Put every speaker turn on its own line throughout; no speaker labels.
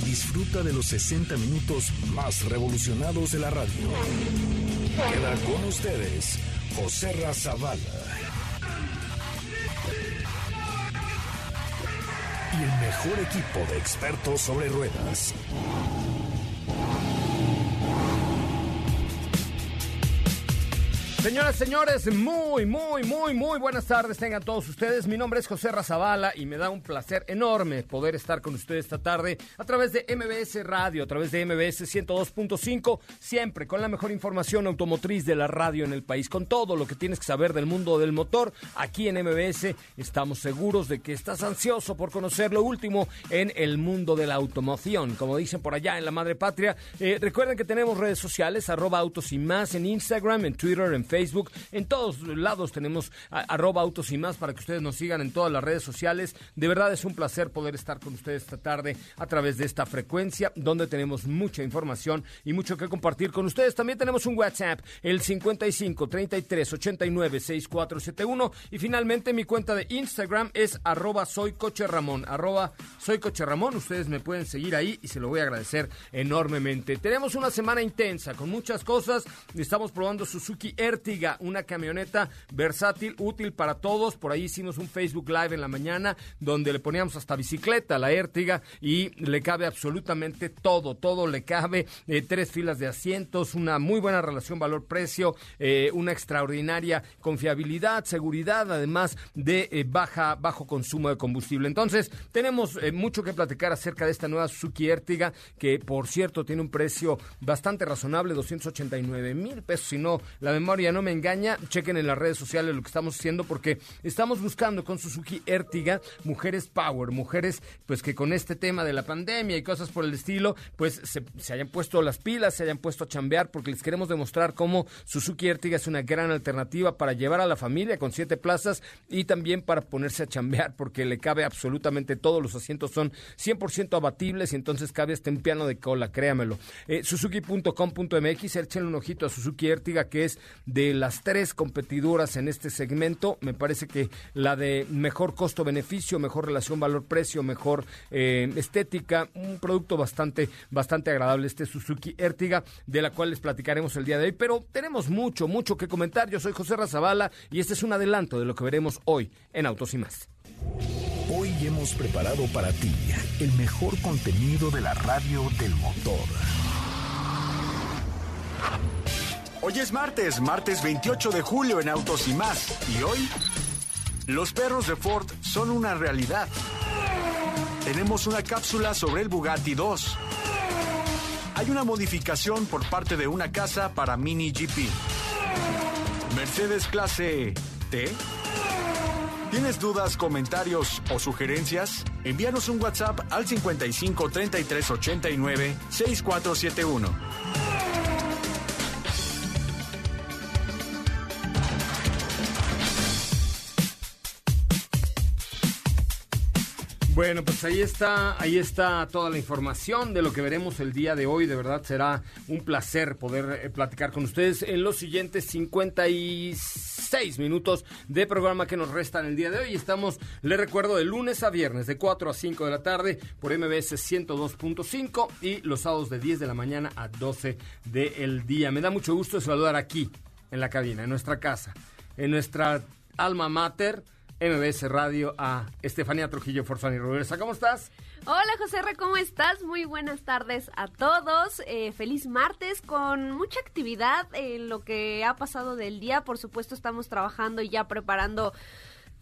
disfruta de los 60 minutos más revolucionados de la radio. Queda con ustedes José Razabala. Y el mejor equipo de expertos sobre ruedas.
Señoras, señores, muy, muy, muy, muy buenas tardes tengan todos ustedes. Mi nombre es José Razabala y me da un placer enorme poder estar con ustedes esta tarde a través de MBS Radio, a través de MBS 102.5, siempre con la mejor información automotriz de la radio en el país, con todo lo que tienes que saber del mundo del motor. Aquí en MBS estamos seguros de que estás ansioso por conocer lo último en el mundo de la automoción, como dicen por allá en la madre patria. Eh, recuerden que tenemos redes sociales, arroba autos y más en Instagram, en Twitter, en Facebook Facebook, en todos lados tenemos arroba autos y más para que ustedes nos sigan en todas las redes sociales. De verdad es un placer poder estar con ustedes esta tarde a través de esta frecuencia donde tenemos mucha información y mucho que compartir con ustedes. También tenemos un WhatsApp, el 55 33 89 6471 y finalmente mi cuenta de Instagram es arroba soy coche Ramón, arroba soy coche Ramón. Ustedes me pueden seguir ahí y se lo voy a agradecer enormemente. Tenemos una semana intensa con muchas cosas. Estamos probando Suzuki Una camioneta versátil, útil para todos. Por ahí hicimos un Facebook Live en la mañana donde le poníamos hasta bicicleta a la Ertiga y le cabe absolutamente todo, todo le cabe. Eh, tres filas de asientos, una muy buena relación valor-precio, eh, una extraordinaria confiabilidad, seguridad, además de eh, baja, bajo consumo de combustible. Entonces, tenemos mucho que platicar acerca de esta nueva Suzuki Ertiga, que por cierto tiene un precio bastante razonable, 289 mil pesos, si no la memoria no me engaña, chequen en las redes sociales lo que estamos haciendo porque estamos buscando con Suzuki Ertiga mujeres power, mujeres pues que con este tema de la pandemia y cosas por el estilo, pues se, hayan puesto las pilas, se hayan puesto a chambear porque les queremos demostrar cómo Suzuki Ertiga es una gran alternativa para llevar a la familia con siete plazas y también para ponerse a chambear porque le cabe absolutamente todo, los asientos son 100% abatibles y entonces cabe hasta un piano de cola, créamelo. Eh, Suzuki.com.mx, échenle un ojito a Suzuki Ertiga que es de las tres competidoras en este segmento, me parece que la de mejor costo-beneficio, mejor relación valor-precio, mejor eh, estética, un producto bastante, bastante agradable, este Suzuki Ertiga, de la cual les platicaremos el día de hoy. Pero tenemos mucho, mucho que comentar. Yo soy José Razabala y este es un adelanto de lo que veremos hoy en Autos y más.
Hoy hemos preparado para ti el mejor contenido de la radio del motor.
Hoy es martes, martes 28 de julio en Autos y más. Y hoy, los perros de Ford son una realidad. Tenemos una cápsula sobre el Bugatti 2. Hay una modificación por parte de una casa para Mini GP. Mercedes clase T. ¿Tienes dudas, comentarios o sugerencias? Envíanos un WhatsApp al 55 33 89 6471.
Bueno, pues ahí está, ahí está toda la información de lo que veremos el día de hoy. De verdad será un placer poder eh, platicar con ustedes en los siguientes 56 minutos de programa que nos restan el día de hoy. Estamos, les recuerdo, de lunes a viernes de 4 a 5 de la tarde por MBS 102.5 y los sábados de 10 de la mañana a 12 del día. Me da mucho gusto saludar aquí en la cabina, en nuestra casa, en nuestra alma mater MBS Radio a Estefanía Trujillo Forzani Reversa. ¿Cómo estás?
Hola José R, ¿cómo estás? Muy buenas tardes a todos. Eh, feliz martes con mucha actividad en lo que ha pasado del día. Por supuesto estamos trabajando y ya preparando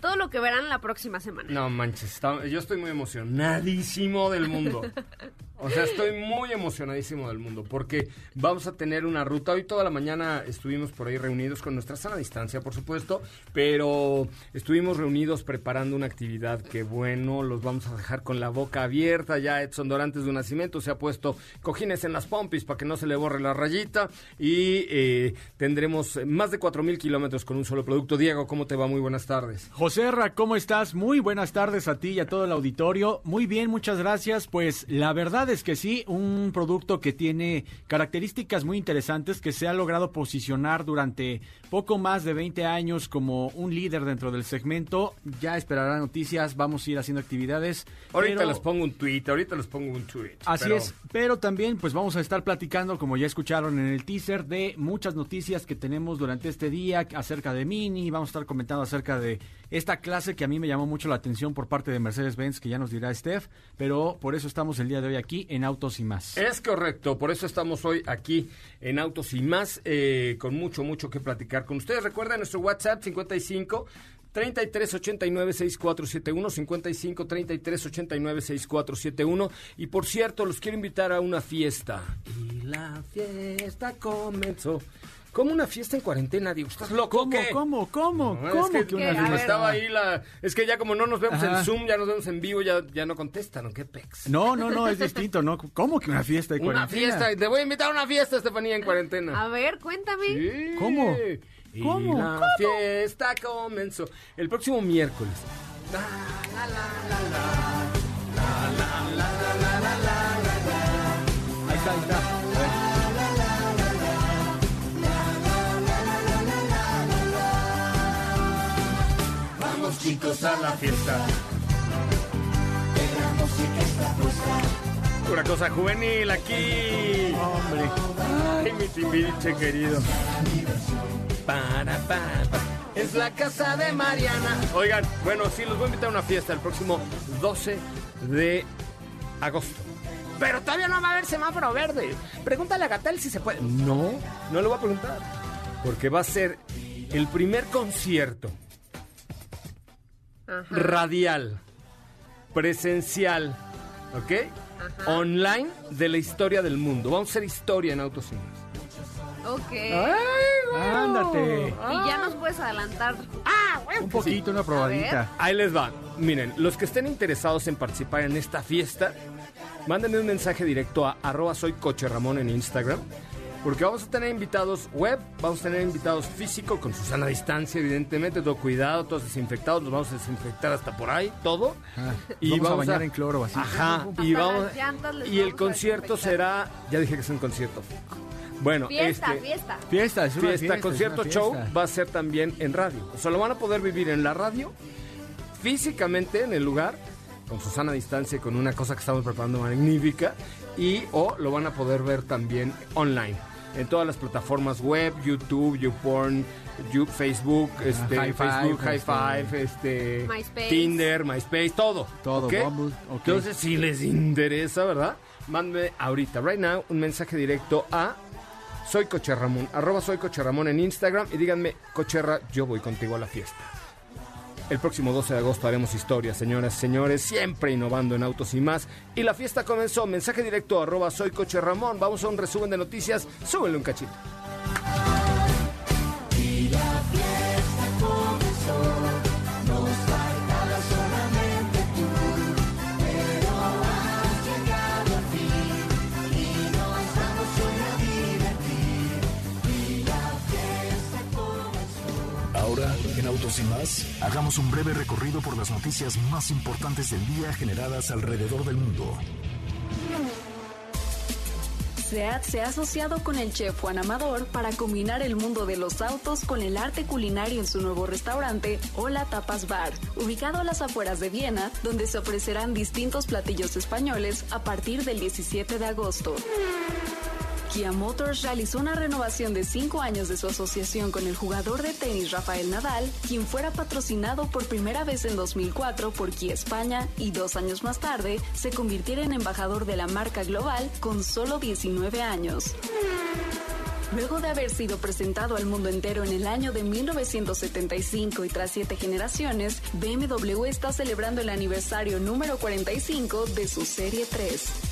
todo lo que verán la próxima semana.
No manches, yo estoy muy emocionadísimo del mundo. O sea, estoy muy emocionadísimo del mundo porque vamos a tener una ruta. Hoy toda la mañana estuvimos por ahí reunidos con nuestra sana distancia, por supuesto, pero estuvimos reunidos preparando una actividad que, bueno, los vamos a dejar con la boca abierta. Ya Edson Dorantes de un nacimiento se ha puesto cojines en las pompis para que no se le borre la rayita y eh, tendremos más de 4.000 kilómetros con un solo producto. Diego, ¿cómo te va? Muy buenas tardes.
José Ra, ¿cómo estás? Muy buenas tardes a ti y a todo el auditorio. Muy bien, muchas gracias. Pues la verdad es que sí, un producto que tiene características muy interesantes, que se ha logrado posicionar durante poco más de 20 años como un líder dentro del segmento. Ya esperará noticias, vamos a ir haciendo actividades.
Ahorita les pongo un tweet, ahorita les pongo un tweet.
Así es, pero también pues vamos a estar platicando, como ya escucharon en el teaser, de muchas noticias que tenemos durante este día acerca de Mini, vamos a estar comentando acerca de esta clase que a mí me llamó mucho la atención por parte de Mercedes-Benz, que ya nos dirá Steph, pero por eso estamos el día de hoy aquí en Autos y Más.
Es correcto, por eso estamos hoy aquí en Autos y Más, eh, con mucho, mucho que platicar con ustedes. Recuerden nuestro WhatsApp 55 33 89 6471 55 33 89 6471 y por cierto los quiero invitar a una fiesta y la fiesta comenzó ¿Cómo una fiesta en cuarentena? Digo, ¿estás loco?
¿Cómo, cómo, cómo? ¿Cómo
es que, una fiesta? Estaba ahí la... Es que ya como no nos vemos en Zoom, ya nos vemos en vivo, ya, ya no contestan, ¿qué pex?
No, no, no, es distinto, ¿no? ¿Cómo que una fiesta en cuarentena?
Una fiesta, te voy a invitar a una fiesta, Estefanía, en cuarentena.
A ver, cuéntame.
Sí.
¿Cómo?
¿Cómo? la fiesta comenzó el próximo miércoles. La, la, la,
ahí está, ahí está.
Chicos a la fiesta. Una cosa juvenil aquí.
Hombre.
Ay, mi timbiriche querido. Para, para, Es la casa de Mariana. Oigan, bueno, sí, los voy a invitar a una fiesta el próximo 12 de agosto. Pero todavía no va a haber semáforo verde. Pregúntale a Gatel si se puede. No, no le voy a preguntar. Porque va a ser el primer concierto radial, presencial, ¿ok? Online de la historia del mundo. Vamos a hacer historia en Autos
Ok.
Ándate.
Y ya nos puedes adelantar.
Ah, Un poquito, una probadita.
Ahí les va. Miren, los que estén interesados en participar en esta fiesta, mándenme un mensaje directo a arroba soy coche Ramón en Instagram porque vamos a tener invitados web, vamos a tener invitados físicos con Susana distancia, evidentemente, todo cuidado, todos desinfectados, los vamos a desinfectar hasta por ahí, todo.
y vamos, a bañar en cloro así.
Ajá, y vamos y el concierto será, ya dije que es un concierto. Bueno,
fiesta,
este,
fiesta.
Fiesta, es una fiesta,
concierto show va a ser también en radio. O sea, lo van a poder vivir en la radio, físicamente en el lugar, con Susana distancia, con una cosa que estamos preparando magnífica, y o lo van a poder ver también online en todas las plataformas web, YouTube, YouPorn, you, Facebook, este, High Facebook, High este, Five, este, Tinder, MySpace, todo.
Todo,
Entonces, si les interesa, ¿verdad? Mándenme ahorita, right now, un mensaje directo a soy Coche Ramón, arroba soy Coche Ramón en Instagram y díganme, Cocherra, yo voy contigo a la fiesta. El próximo 12 de agosto haremos historia, señoras y señores, siempre innovando en autos y más. Y la fiesta comenzó. Mensaje directo arroba soy coche Ramón. Vamos a un resumen de noticias. Súbele un cachito.
Más, hagamos un breve recorrido por las noticias más importantes del día generadas alrededor del mundo.
SEAT se ha asociado con el chef Juan Amador para combinar el mundo de los autos con el arte culinario en su nuevo restaurante Hola Tapas Bar, ubicado a las afueras de Viena, donde se ofrecerán distintos platillos españoles a partir del 17 de agosto. Kia Motors realizó una renovación de cinco años de su asociación con el jugador de tenis Rafael Nadal, quien fuera patrocinado por primera vez en 2004 por Kia España y dos años más tarde se convirtiera en embajador de la marca global con solo 19 años. Luego de haber sido presentado al mundo entero en el año de 1975 y tras siete generaciones, BMW está celebrando el aniversario número 45 de su Serie 3.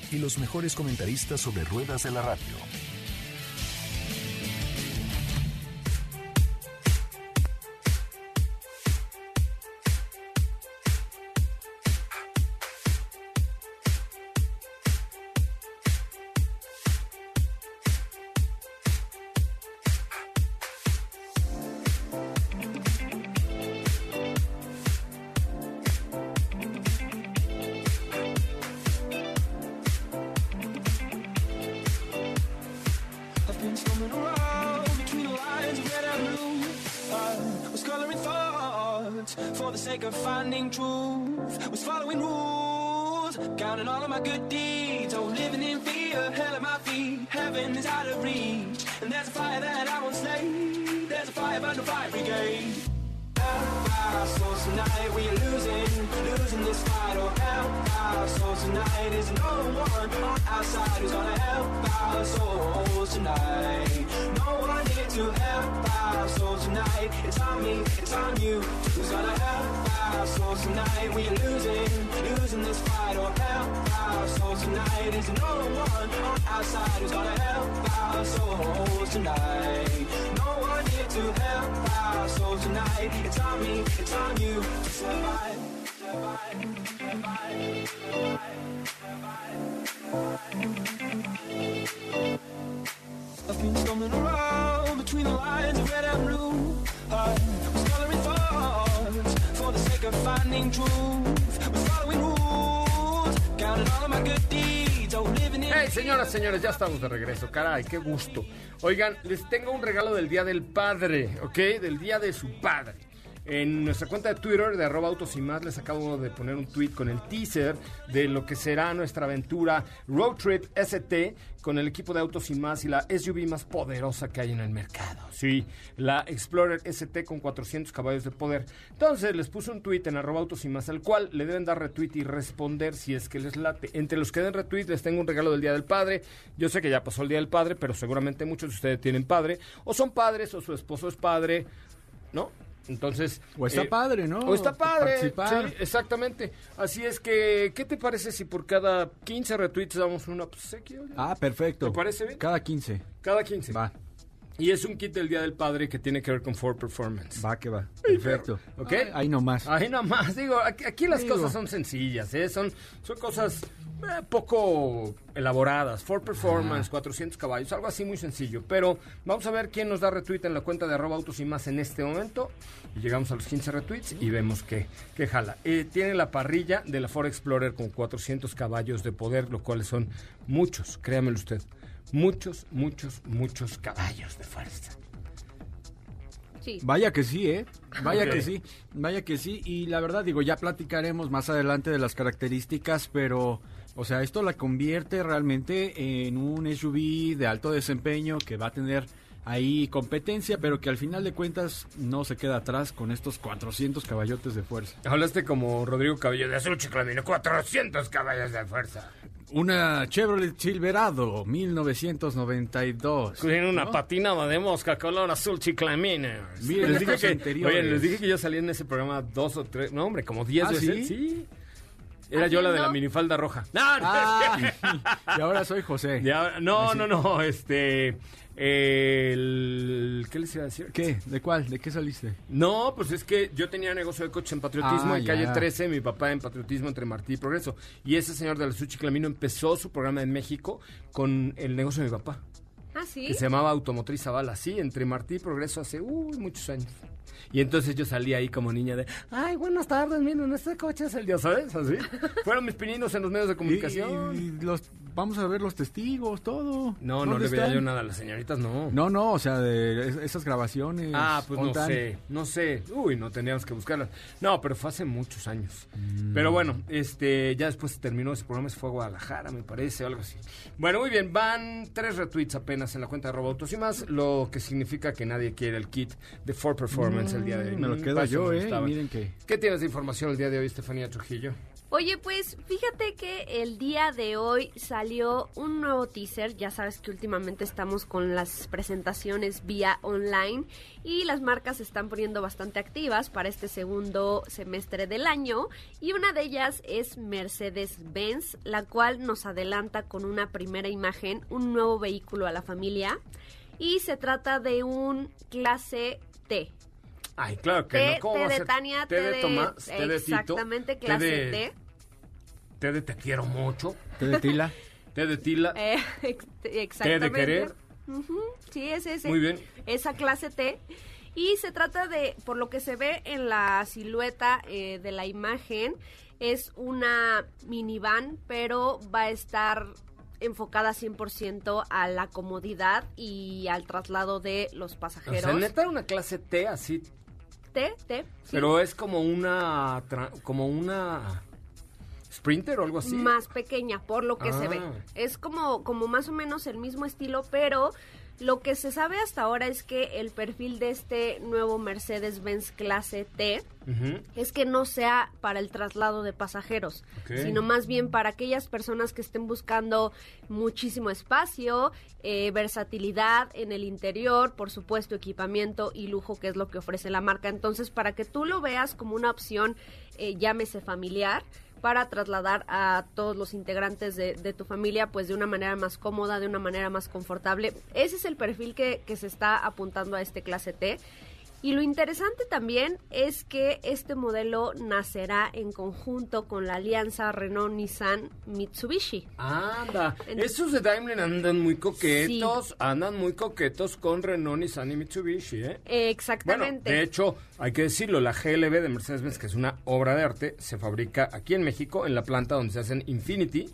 y los mejores comentaristas sobre ruedas de la radio.
Of finding truth. Was following rules, counting all of my good deeds. Oh, living in fear, hell at my feet. Heaven is out of reach, and there's a fire that I won't slay. There's a fire, but no fire brigade. Our souls tonight, we are losing, losing this fight. Oh, help souls tonight. Is no one on our side who's gonna help our souls tonight. No one here to help our souls tonight. It's on me, it's on you. Who's gonna help our souls tonight? We are losing, losing this fight. Oh, help our souls tonight. Is no one on our side who's gonna help our souls tonight. No one here to help our souls tonight. It's on me, it's on you survive,
Hey, señoras, señores, ya estamos de regreso. Caray, qué gusto. Oigan, les tengo un regalo del Día del Padre, ¿ok? Del Día de su Padre. En nuestra cuenta de Twitter de arroba autos y más les acabo de poner un tweet con el teaser de lo que será nuestra aventura Road Trip ST con el equipo de autos y más y la SUV más poderosa que hay en el mercado. Sí, la Explorer ST con 400 caballos de poder. Entonces les puse un tweet en arroba autos y más al cual le deben dar retweet y responder si es que les late. Entre los que den retweet les tengo un regalo del Día del Padre. Yo sé que ya pasó el Día del Padre, pero seguramente muchos de ustedes tienen padre o son padres o su esposo es padre, ¿no? Entonces.
O está padre, ¿no?
O está padre.
Participar.
Sí, exactamente. Así es que, ¿qué te parece si por cada 15 retweets damos una obsequio?
Ah, perfecto.
¿Te parece bien?
Cada 15.
Cada 15.
Va,
Y es un kit del Día del Padre que tiene que ver con Ford Performance.
va que va. Perfecto.
¿Ok?
Ay, Ahí nomás.
Ahí nomás, digo, aquí, aquí las
Digo.
cosas son sencillas, ¿eh? son, son cosas eh, poco elaboradas. Ford Performance, 400 caballos, algo así muy sencillo. Pero vamos a ver quién nos da retweet en la cuenta de arroba autos y más en este momento. Y llegamos a los 15 retweets y vemos que, que jala. Eh, tiene la parrilla de la Ford Explorer con 400 caballos de poder, lo cual son muchos, créamelo usted. Muchos, muchos, muchos caballos de fuerza.
Sí.
Vaya que sí, ¿eh? Vaya que sí, vaya que sí. Y la verdad, digo, ya platicaremos más adelante de las características, pero, o sea, esto la convierte realmente en un SUV de alto desempeño que va a tener ahí competencia, pero que al final de cuentas no se queda atrás con estos 400 caballotes de fuerza.
Hablaste como Rodrigo Cabello de Azul Chiclamino, 400 caballos de fuerza.
Una Chevrolet Silverado 1992.
Tiene una
¿no?
patina de mosca color azul chiclamino.
Miren
les dije que, oye, les dije que yo salí en ese programa dos o tres, no hombre, como diez
¿Ah,
veces.
sí?
Sí. Era yo la de la minifalda roja. No, no,
Ah, y ahora soy José.
No, no, no, este... el- ¿Qué les iba a decir?
¿Qué? ¿De cuál? ¿De qué saliste?
No, pues es que yo tenía negocio de coches en Patriotismo
Ah,
en calle
ya.
13, mi papá en Patriotismo entre Martí y Progreso. Y ese señor de la Suchi Clamino empezó su programa en México con el negocio de mi papá,
Ah, sí.
que se llamaba Automotriz Zavala, sí, entre Martí y Progreso hace uy, muchos años. Y entonces yo salí ahí como niña de, ay, buenas tardes, miren, este coche es el Dios, ¿sabes? Así. Fueron mis pininos en los medios de comunicación.
Y- y los, vamos a ver los testigos, todo.
No, no
¿Dónde
le veía yo nada a las señoritas, no.
No, no, o sea, de esas grabaciones.
Ah, pues no sé, no sé. Uy, no tendríamos que buscarlas. No, pero fue hace muchos años.
Mm.
Pero bueno, este, ya después terminó ese programa, se fue a Guadalajara, me parece, o algo así. Bueno, muy bien, van tres retweets apenas en la cuenta de Robautos y más, lo que significa que nadie quiere el kit de For Performance el día de hoy.
Mm, Me lo
Mm,
quedo yo, ¿eh? Miren que...
¿Qué tienes de información el día de hoy, Estefanía Trujillo?
Oye, pues fíjate que el día de hoy salió un nuevo teaser. Ya sabes que últimamente estamos con las presentaciones vía online y las marcas se están poniendo bastante activas para este segundo semestre del año. Y una de ellas es Mercedes-Benz, la cual nos adelanta con una primera imagen, un nuevo vehículo a la familia. Y se trata de un clase T.
Ay, claro que
T,
no. ¿Cómo
de? Tania,
T de Tomás, T de Tito,
exactamente, clase
de-
T.
T de te quiero mucho,
¿Te de Tila?
T de Tila,
Eh, ex- exactamente.
querer.
Ujú, Sí, es ese.
Muy bien.
Esa clase T. Y se trata de, por lo que se ve en la silueta eh, de la imagen, es una minivan, pero va a estar enfocada 100% a la comodidad y al traslado de los
O
pasajeros.
sea, neta una clase T así
T, T. sí.
Pero es como una como una Sprinter o algo así.
más pequeña por lo que se ve.
Ah.
Es como, como más o menos el mismo estilo, pero lo que se sabe hasta ahora es que el perfil de este nuevo Mercedes-Benz clase T es que no sea para el traslado de pasajeros, sino más bien para aquellas personas que estén buscando muchísimo espacio, eh, versatilidad en el interior, por supuesto equipamiento y lujo, que es lo que ofrece la marca. Entonces, para que tú lo veas como una opción, eh, llámese familiar, para trasladar a todos los integrantes de, de tu familia, pues de una manera más cómoda, de una manera más confortable. Ese es el perfil que, que se está apuntando a este clase T. Y lo interesante también es que este modelo nacerá en conjunto con la alianza Renault-Nissan-Mitsubishi.
Anda,
En-
esos de Daimler andan muy coquetos,
Sí.
andan muy coquetos con Renault, Nissan y Mitsubishi, ¿eh? Bueno,
Exactamente.
de hecho, hay que decirlo, la GLB de Mercedes-Benz, que es una obra de arte, se fabrica aquí en México, en la planta donde se hacen Infinity,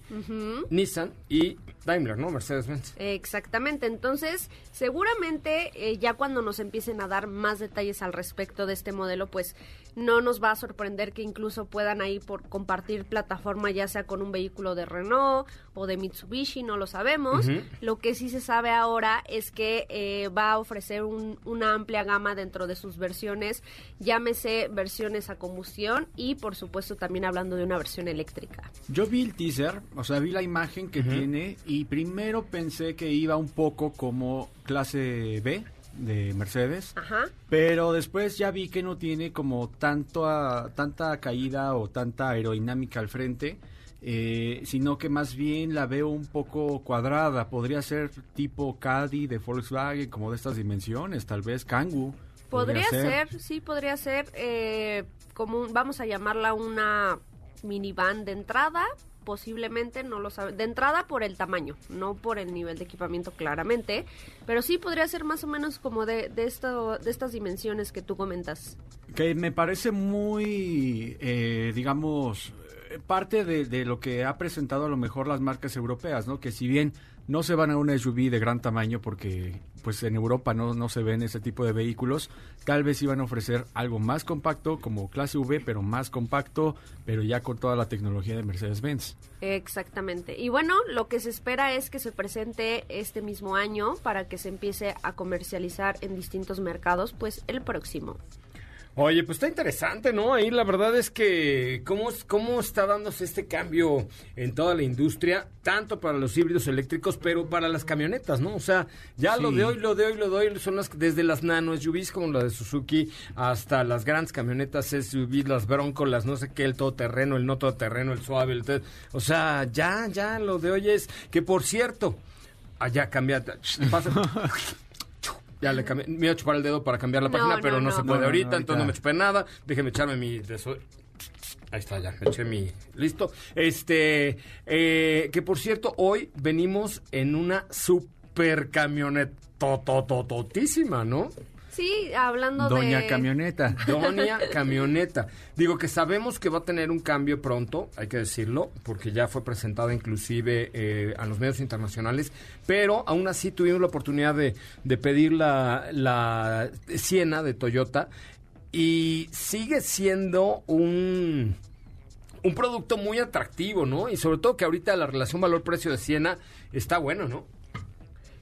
Nissan y Daimler, ¿no? Mercedes-Benz.
Exactamente, entonces seguramente eh, ya cuando nos empiecen a dar más detalles al respecto de este modelo, pues no nos va a sorprender que incluso puedan ahí por compartir plataforma ya sea con un vehículo de Renault o de Mitsubishi, no lo sabemos. Lo que sí se sabe ahora es que eh, va a ofrecer un- una amplia gama dentro de sus versiones, llámese versiones a combustión y por supuesto también hablando de una versión eléctrica.
Yo vi el teaser, o sea, vi la imagen que tiene y primero pensé que iba un poco como clase B de Mercedes,
Ajá.
pero después ya vi que no tiene como tanto a- tanta caída o tanta aerodinámica al frente, eh, sino que más bien la veo un poco cuadrada. Podría ser tipo Caddy de Volkswagen, como de estas dimensiones, tal vez Kangoo.
Podría ser, sí, podría ser eh, como un- vamos a llamarla una minivan de entrada, posiblemente, no lo sabe, de entrada por el tamaño, no por el nivel de equipamiento claramente, pero sí podría ser más o menos como de, de, esto, de estas dimensiones que tú comentas.
Que me parece muy, eh, digamos, eh, parte de, de lo que ha presentado a lo mejor las marcas europeas, ¿no? Que si bien no se van a una SUV de gran tamaño porque pues en Europa no, no se ven ese tipo de vehículos, tal vez iban a ofrecer algo más compacto como clase V, pero más compacto, pero ya con toda la tecnología de Mercedes-Benz.
Exactamente. Y bueno, lo que se espera es que se presente este mismo año para que se empiece a comercializar en distintos mercados, pues el próximo.
Oye, pues está interesante, ¿no? Ahí la verdad es que cómo, cómo está dándose este cambio en toda la industria, tanto para los híbridos eléctricos, pero para las camionetas, ¿no? O sea, ya lo de hoy, lo de hoy, lo de hoy, son las, desde las nano SUVs como la de Suzuki hasta las grandes camionetas SUV, las Bronco, las no sé qué, el todoterreno, el no todoterreno, el suave, el... te- O sea, ya, ya, lo de hoy es que, por cierto, allá cambia... pasa- Ya le cambié, me iba a chupar el dedo para cambiar la
No,
página,
no,
pero no,
no.
se puede
no,
ahorita,
ahorita.
entonces no me chupé nada. Déjeme echarme mi... Ahí está, ya, me eché mi... Listo. Este, eh, que por cierto, hoy venimos en una super camioneta totototísima, ¿no?
Sí, hablando
Doña
de...
Camioneta.
Doña Camioneta. Digo que sabemos que va a tener un cambio pronto, hay que decirlo, porque ya fue presentada inclusive eh, a los medios internacionales, pero aún así tuvimos la oportunidad de, de pedir la, la Siena de Toyota y sigue siendo un, un producto muy atractivo, ¿no? Y sobre todo que ahorita la relación valor-precio de Siena está bueno, ¿no?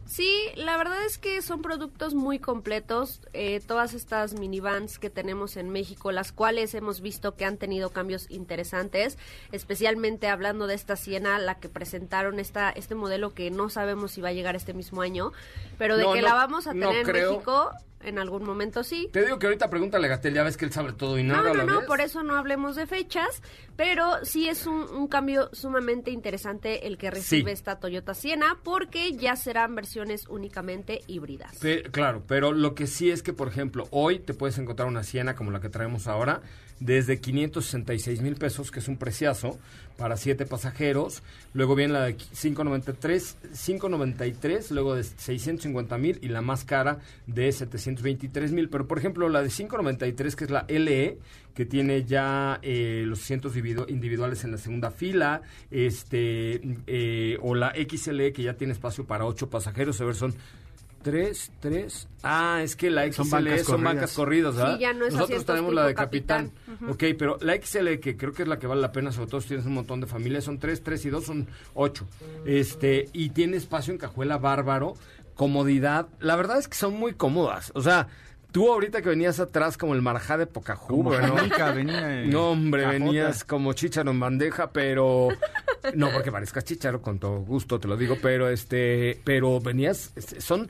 Sí, la verdad es que son productos muy completos. eh, todas estas minivans que tenemos en México, las cuales hemos visto que han tenido cambios interesantes, especialmente hablando de esta Siena, la que presentaron esta, este modelo que no sabemos si va a llegar este mismo año, pero de
No,
que
no,
la vamos a
no
tener en
creo.
México en algún momento sí.
Te digo que ahorita pregúntale a Gatel, ya ves que él sabe todo y
No,
nada a
no,
la
no,
vez.
por eso no hablemos de fechas, pero sí es un, un cambio sumamente interesante el que recibe
Sí.
esta Toyota Siena, porque ya serán versiones únicamente híbridas.
Pe- claro, pero lo que sí es que, por ejemplo, hoy te puedes encontrar una Siena como la que traemos ahora, desde 566 mil pesos, que es un preciazo para siete pasajeros. Luego viene la de 593, 593, luego de 650 mil y la más cara de 723 mil. Pero, por ejemplo, la de 593, que es la LE, que tiene ya eh, los asientos individu- individuales en la segunda fila, este eh, o la XLE, que ya tiene espacio para ocho pasajeros. A ver, son Tres, tres. Ah, es que la XL
Son
son
bancas
bancas,
corridas.
¿verdad?
Sí, ya no es
Nosotros tenemos la de
capitán.
capitán. Ok, pero la XL, que creo que es la que vale la pena, sobre todo si tienes un montón de familias, son tres, tres y dos son ocho. Este, y tiene espacio en cajuela bárbaro, comodidad. La verdad es que son muy cómodas. O sea, tú ahorita que venías atrás como el marajá de Pocahú,
Jamaica venía en
no, hombre,
cajota.
venías como chícharo en bandeja, pero no porque parezcas chícharo con todo gusto te lo digo, pero este, pero venías este, son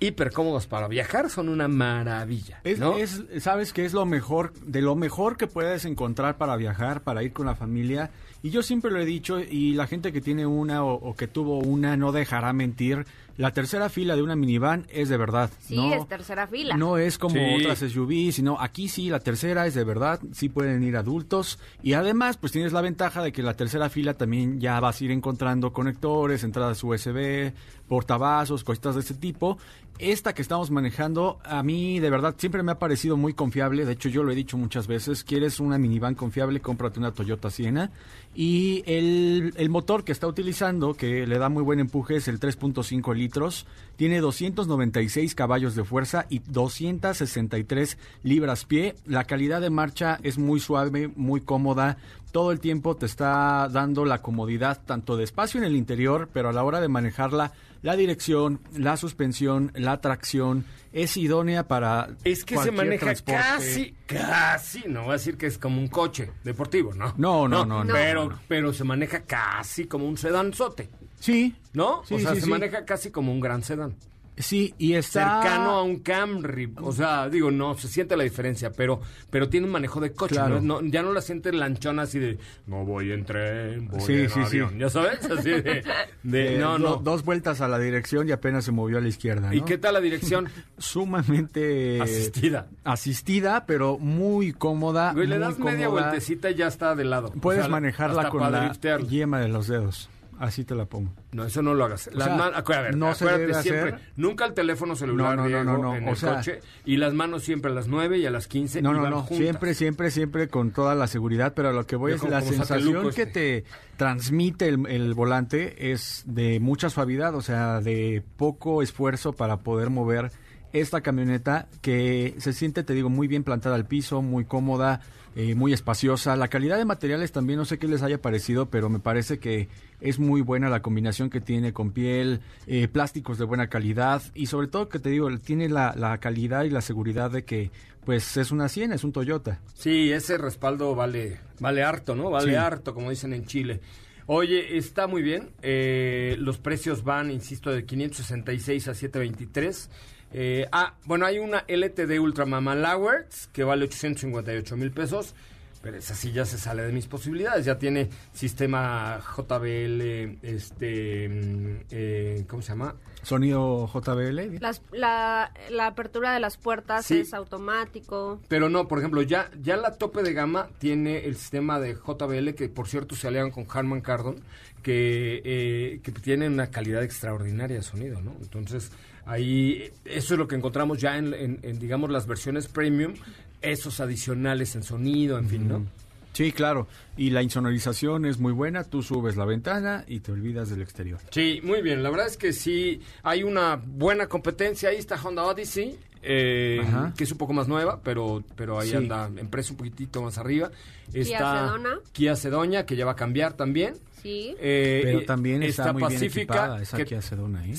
hiper cómodos para viajar, son una maravilla,
Es,
¿no?
es- sabes que es lo mejor, de lo mejor que puedes encontrar para viajar, para ir con la familia. Y yo siempre lo he dicho, y la gente que tiene una o, o que tuvo una no dejará mentir. La tercera fila de una minivan es de verdad.
Sí,
no,
es tercera fila.
No es como
Sí.
otras SUV, sino aquí sí, la tercera es de verdad, sí pueden ir adultos. Y además, pues tienes la ventaja de que la tercera fila también ya vas a ir encontrando conectores, entradas USB, portavasos, cositas de este tipo. Esta que estamos manejando, a mí de verdad siempre me ha parecido muy confiable. De hecho, yo lo he dicho muchas veces. ¿Quieres una minivan confiable? Cómprate una Toyota Siena. Y el, el motor que está utilizando, que le da muy buen empuje, es el 3.5 litros. Tiene 296 caballos de fuerza y 263 libras-pie. La calidad de marcha es muy suave, muy cómoda. Todo el tiempo te está dando la comodidad tanto de espacio en el interior, pero a la hora de manejarla, la dirección, la suspensión, la tracción es idónea para
es que se maneja
transporte.
casi, casi, no voy a decir que es como un coche deportivo, ¿no?
No, no, no, no,
pero,
no.
pero se maneja casi como un sedanzote,
Sí,
¿no?
Sí,
o sea,
sí,
se
sí.
maneja casi como un gran sedán.
Sí, y está
cercano a un Camry. O sea, digo, no, se siente la diferencia, pero pero tiene un manejo de coche.
Claro.
¿no? No, ya no la sientes lanchona así de, no voy en tren, voy
Sí,
en
sí, sí.
¿Ya sabes? Así de, de-
Eh,
no,
do-
no.
dos vueltas a la dirección y apenas se movió a la izquierda.
¿Y qué tal la dirección?
Sumamente
Asistida.
asistida, pero muy cómoda.
Güey, le das media vueltecita y ya está de lado. O
Puedes
sea,
manejarla con la yema de los dedos. Así te la pongo.
No, eso no lo hagas. Las
sea,
a ver,
no se
acuérdate
debe
siempre.
hacer.
Nunca el teléfono celular,
No, no, no,
Diego,
no, no.
en
O
el
sea-
coche. Y las manos siempre a las 9 y a las 15.
No, no, no.
juntas.
Siempre, siempre, siempre con toda la seguridad, pero a lo que voy es
como-
la
como
sensación que te transmite el, el volante es de mucha suavidad, o sea, de poco esfuerzo para poder mover esta camioneta que se siente, te digo, muy bien plantada al piso, muy cómoda, eh, muy espaciosa. La calidad de materiales también, no sé qué les haya parecido, pero me parece que es muy buena la combinación que tiene con piel, eh, plásticos de buena calidad y sobre todo que te digo, tiene la, la calidad y la seguridad de que pues es una Siena, es un Toyota.
Sí, ese respaldo vale, vale harto, ¿no? Vale
Sí.
harto, como dicen en Chile. Oye, está muy bien. eh, los precios van, insisto, de 566 a 723. Eh, ah, bueno, hay una LTD Ultra Mama Lauerts que vale 858 mil pesos. Pero esa sí ya se sale de mis posibilidades. Ya tiene sistema JBL, este, mm, eh, ¿cómo se llama?
Sonido JBL.
Las- la, la apertura de las puertas
Sí.
es automático.
Pero no, por ejemplo, ya, ya la tope de gama tiene el sistema de JBL, que por cierto se alian con Harman Kardon, que, eh, que tiene una calidad extraordinaria de sonido, ¿no? Entonces, ahí, eso es lo que encontramos ya en, en- en, digamos, las versiones premium, esos adicionales en sonido, en fin, ¿no?
Sí, claro. Y la insonorización es muy buena. Tú subes la ventana y te olvidas del exterior.
Sí, muy bien. La verdad es que sí hay una buena competencia. Ahí está Honda Odyssey, eh, que es un poco más nueva, pero, pero ahí
Sí.
anda en precio un poquitito más arriba.
Kia
Está
Sedona.
Kia Sedona, que ya va a cambiar también.
Sí.
Eh,
Pero también está, muy bien
Pacifica,
equipada esa
que-
Kia Sedona, ¿eh?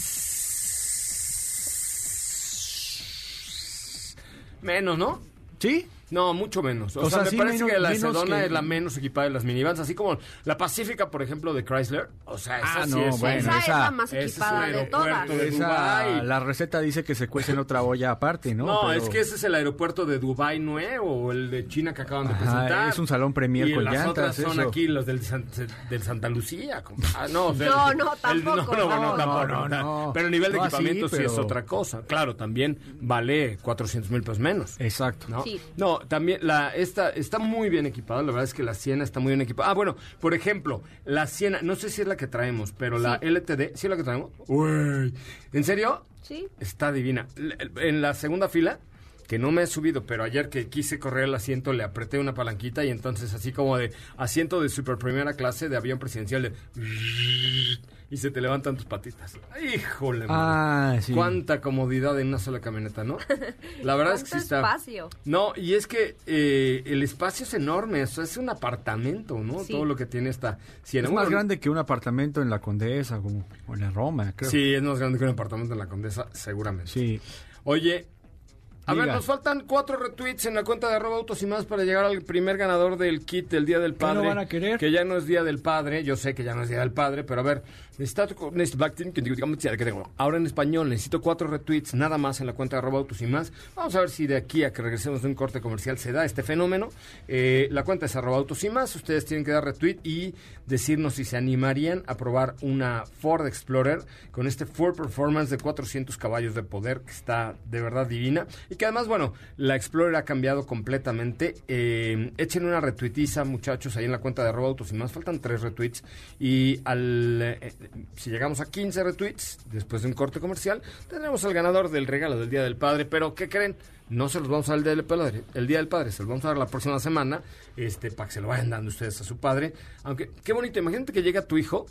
Menos, ¿no?
Sí,
No, mucho menos. O,
O
sea,
sea,
me
sí,
parece
menos-
que la Sedona
que-
es la menos equipada de las minivans, así como la Pacífica, por ejemplo, de Chrysler. O sea, esa
Ah,
sí
no,
es
bueno,
esa, es la más equipada de
aeropuerto
todas.
de
Esa- la receta dice que se cuece en otra olla aparte, ¿no?
No,
Pero-
es que ese es el aeropuerto de Dubai nuevo o el de China que acaban de
Ajá,
presentar.
es un salón premier
y
con
las
llantas,
otras son aquí los del, San- del Santa Lucía. Ah, no, o sea,
No, no,
el-
tampoco,
no, no,
no,
no, tampoco,
no, no.
Pero el nivel de
así,
equipamiento sí, es otra cosa. Claro, también vale 400 mil pesos menos.
Exacto.
¿no?
Sí.
No, también la esta está muy bien equipada, la verdad es que la Siena está muy bien equipada. Ah, bueno, por ejemplo, la Siena, no sé si es la que traemos, pero la LTD, ¿sí es la que traemos? Uy, ¿en serio?
Sí.
Está divina. En la segunda fila, que no me he subido, pero ayer que quise correr el asiento, le apreté una palanquita y entonces así como de asiento de super primera clase de avión presidencial de... Y se te levantan tus patitas. Híjole,
Ah,
madre.
sí.
Cuánta comodidad en una sola camioneta, ¿no? La verdad es que sí
¿Cuánto
está...
espacio?
No, y es que eh, el espacio es enorme, o sea, es un apartamento, ¿no?
Sí.
Todo lo que tiene esta Siena.
Es más
Bueno,
grande que un apartamento en la Condesa como, o en la Roma, creo.
Sí, es más grande que un apartamento en la Condesa, seguramente.
Sí.
Oye, a
Diga.
ver, nos faltan cuatro retweets en la cuenta de arroba autos y más para llegar al primer ganador del kit del Día del
¿Qué no
Padre.
van a querer?
Que ya no es Día del Padre, yo sé que ya no es Día del Padre, pero a ver, necesito, necesito- que digo, digamos, que tengo. ahora en español necesito cuatro retweets nada más en la cuenta de arroba autos y más. Vamos a ver si de aquí a que regresemos de un corte comercial se da este fenómeno. Eh, la cuenta es arroba autos y más, ustedes tienen que dar retweet y decirnos si se animarían a probar una Ford Explorer con este Ford Performance de 400 caballos de poder que está de verdad divina y que además, bueno, la Explorer ha cambiado completamente. Eh, echen una retuitiza, muchachos, ahí en la cuenta de arroba autos y más. Faltan tres retweets y al eh, si llegamos a 15 retweets después de un corte comercial, tendremos al ganador del regalo del Día del Padre. Pero, ¿qué creen? No se los vamos a dar el Día del Padre, el Día del Padre, se los vamos a dar la próxima semana, este, para que se lo vayan dando ustedes a su padre. Aunque, qué bonito, imagínate que llega tu hijo.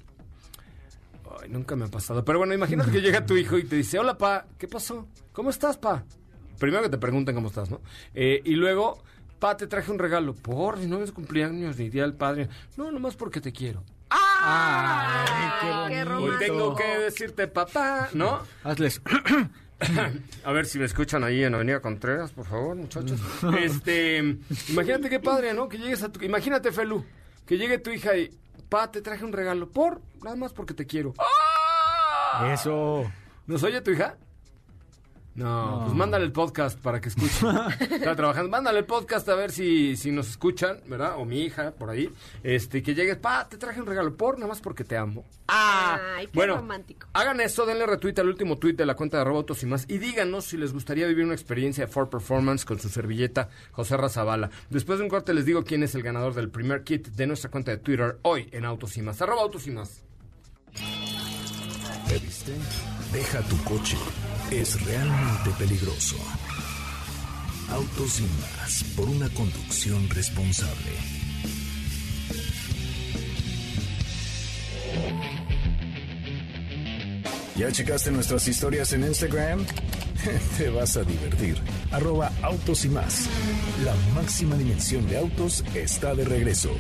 Ay, nunca me ha pasado. Pero bueno, imagínate que llega tu hijo y te dice, hola, pa, ¿qué pasó? ¿Cómo estás, pa? Primero que te pregunten cómo estás, ¿no? Eh, y luego, pa, te traje un regalo. Por, si no es cumpleaños ni día del padre. No, nomás porque te quiero.
Qué
Ay, qué
bonito.
Hoy tengo que decirte, papá, ¿no?
Hazles.
A ver si me escuchan ahí en Avenida Contreras, por favor, muchachos. Este, imagínate qué padre, ¿no? Que llegues a tu... Imagínate, Felu, que llegue tu hija y... Pa, te traje un regalo. Por, nada más porque te quiero. ¡Ah!
Eso.
¿Nos oye tu hija? No,
No.
pues mándale el podcast para que escuche. Está trabajando. Mándale el podcast a ver si, si nos escuchan, ¿verdad? O mi hija, por ahí. Este, que llegues, pa, te traje un regalo por, nada más porque te amo. Ah,
Ay, qué
bueno,
romántico.
hagan eso, denle retweet al último tweet de la cuenta de Robotos y más y díganos si les gustaría vivir una experiencia de Ford Performance con su servilleta José Razabala. Después de un corte les digo quién es el ganador del primer kit de nuestra cuenta de Twitter hoy en Autos y más. Arroba Autos y más.
¿Te viste? Deja tu coche. Es realmente peligroso. Autos y más por una conducción responsable. ¿Ya checaste nuestras historias en Instagram?
te vas a divertir. Arroba autos y más. La máxima dimensión de autos está de regreso.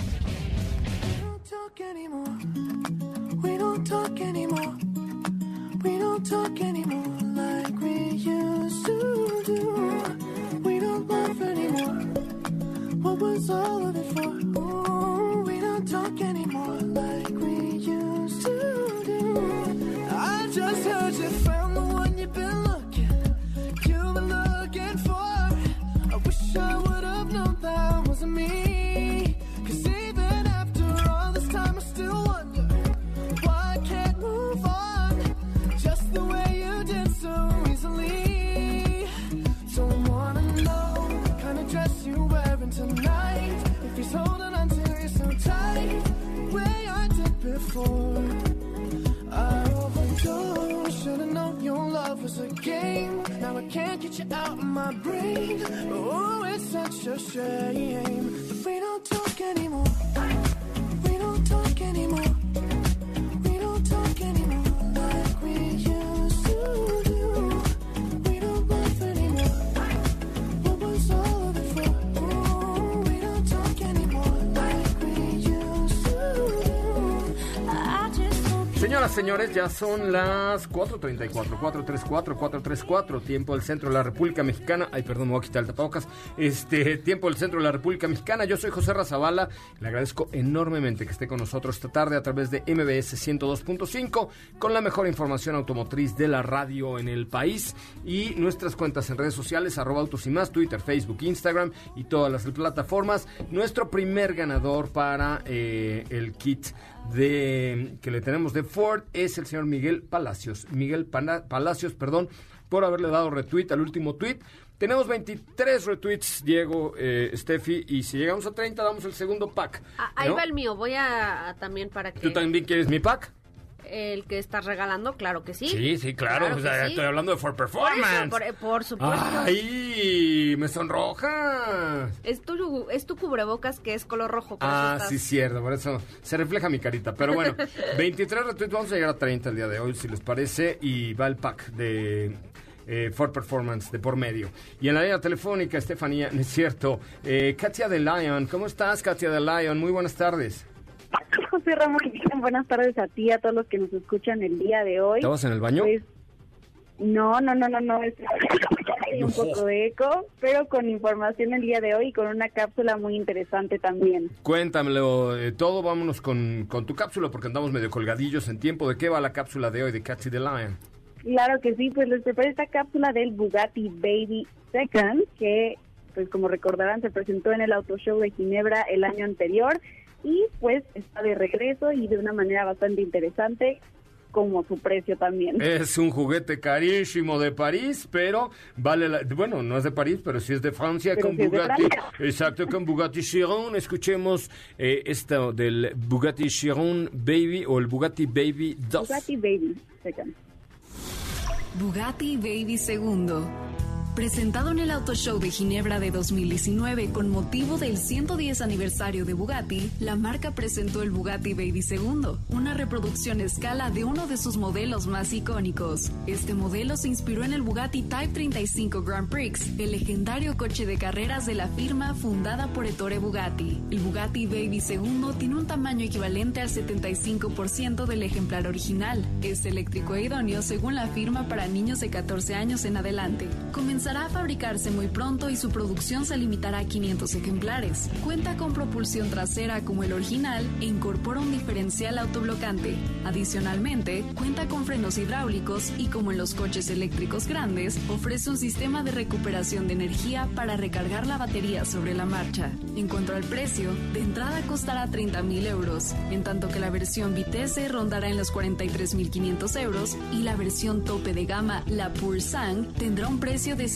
Señores, ya son las 4.34, 4.34, 4.34, tiempo del centro de la República Mexicana. Ay, perdón, me voy a quitar el tapabocas. Este, tiempo del centro de la República Mexicana. Yo soy José Razabala. Le agradezco enormemente que esté con nosotros esta tarde a través de MBS 102.5 con la mejor información automotriz de la radio en el país y nuestras cuentas en redes sociales, arroba autos y más, Twitter, Facebook, Instagram y todas las plataformas. Nuestro primer ganador para eh, el kit de que le tenemos de Ford es el señor Miguel Palacios. Miguel Pana- Palacios, perdón, por haberle dado retweet al último tweet. Tenemos 23 retweets, Diego, eh, Steffi, y si llegamos a 30 damos el segundo pack.
Ah, ahí
¿no?
va el mío. Voy a, a también para que
¿Tú también quieres mi pack?
El que estás regalando, claro que sí.
Sí, sí, claro.
Claro
o sea,
que sí.
estoy hablando de
Por, eso,
Performance.
por, por supuesto.
¡Ay! ¡Me sonroja!
Es tu, es tu cubrebocas que es color rojo.
Ah,
estás-
sí, cierto, por eso se refleja mi carita. Pero bueno, 23 retweets, vamos a llegar a 30 el día de hoy, si les parece, y va el pack de eh, Ford Performance de por medio. Y en la línea telefónica, Estefanía, no es cierto, eh, Katia de Lion. ¿Cómo estás, Katia de Lion? Muy buenas tardes.
José Ramón, buenas tardes a ti, a todos los que nos escuchan el día de hoy.
¿Estabas en el baño?
Pues, no, no, no, no, no, es- hay un poco de eco, pero con información el día de hoy y con una cápsula muy interesante también.
Cuéntamelo eh, todo, vámonos con, con tu cápsula, porque andamos medio colgadillos en tiempo. ¿De qué va la cápsula de hoy de Katia de Lion?
Claro que sí, pues les preparé esta cápsula del Bugatti Baby Second, que pues como recordarán se presentó en el Auto Show de Ginebra el año anterior y pues está de regreso y de una manera bastante interesante como su precio también.
Es un juguete carísimo de París, pero vale la... Bueno, no es de París, pero sí es de Francia,
Pero
con
de
Bugatti.
Francia.
Exacto, con Bugatti Chiron. Escuchemos eh, esto del Bugatti Chiron Baby o el Bugatti Baby 2.
Bugatti Baby Second.
Bugatti Baby Segundo. Presentado en el Auto Show de Ginebra de 2019 con motivo del 110 aniversario de Bugatti, la marca presentó el Bugatti Baby Segundo, una reproducción a escala de uno de sus modelos más icónicos. Este modelo se inspiró en el Bugatti Type 35 Grand Prix, el legendario coche de carreras de la firma fundada por Ettore Bugatti. El Bugatti Baby Segundo tiene un tamaño equivalente al 75% del ejemplar original. Es eléctrico e idóneo según la firma para niños de 14 años en adelante. Comenzará a fabricarse muy pronto y su producción se limitará a 500 ejemplares. Cuenta con propulsión trasera como el original e incorpora un diferencial autoblocante. Adicionalmente, cuenta con frenos hidráulicos y como en los coches eléctricos grandes, ofrece un sistema de recuperación de energía para recargar la batería sobre la marcha. En cuanto al precio, de entrada costará 30 mil euros, en tanto que la versión Vitesse rondará en los 43.500 euros y la versión tope de gama, la Pure Sang, tendrá un precio de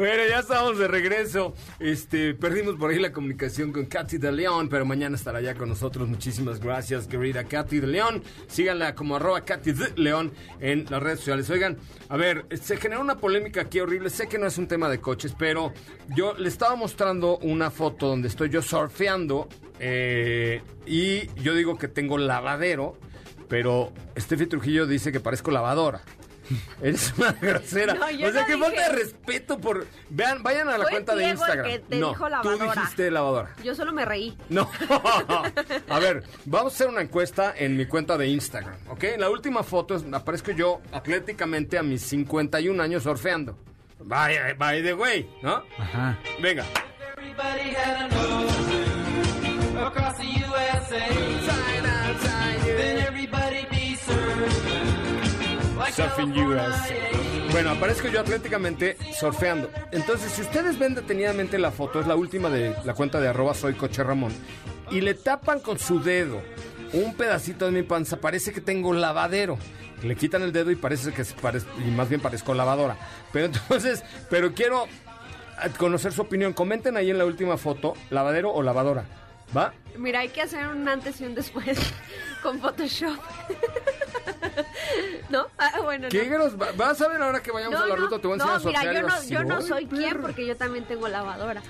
Bueno, ya estamos de regreso. Este, perdimos por ahí la comunicación con Katy de León, pero mañana estará ya con nosotros. Muchísimas gracias, querida Katy de León. Síganla como arroba Katy de León en las redes sociales. Oigan, a ver, se generó una polémica aquí horrible. Sé que no es un tema de coches, pero yo le estaba mostrando una foto donde estoy yo surfeando eh, y yo digo que tengo lavadero, pero Steffi Trujillo dice que parezco lavadora. Eres una grosera.
No, yo
o sea,
no
que
dije-
falta de respeto por... Vean, vayan a la
Fue
cuenta de
el
Instagram.
que te
no,
dijo
tú dijiste lavadora.
Yo solo me reí.
No. A ver, vamos a hacer una encuesta en mi cuenta de Instagram, ¿ok? En la última foto es- aparezco yo atléticamente a mis 51 años surfeando. By, by the way, ¿no?
Ajá.
Venga.
Everybody had a nose across the USA. Then everybody be served.
Surfing US. Bueno, aparezco yo atléticamente surfeando. Entonces, si ustedes ven detenidamente la foto, es la última de la cuenta de arroba soy coche Ramón, y le tapan con su dedo un pedacito de mi panza, parece que tengo lavadero. Le quitan el dedo y parece que es parez- y más bien parezco lavadora. Pero entonces, pero quiero eh, conocer su opinión. Comenten ahí en la última foto, lavadero o lavadora. ¿Va?
Mira, hay que hacer un antes y un después con Photoshop. ¿No? Ah, bueno,
¿Qué
no.
gros- va- Vas a ver ahora que vayamos
No,
a la
no,
ruta, te voy a enseñar
no, mira, yo no, yo no
"Ay,
soy quien
perro".
porque yo también tengo lavadora.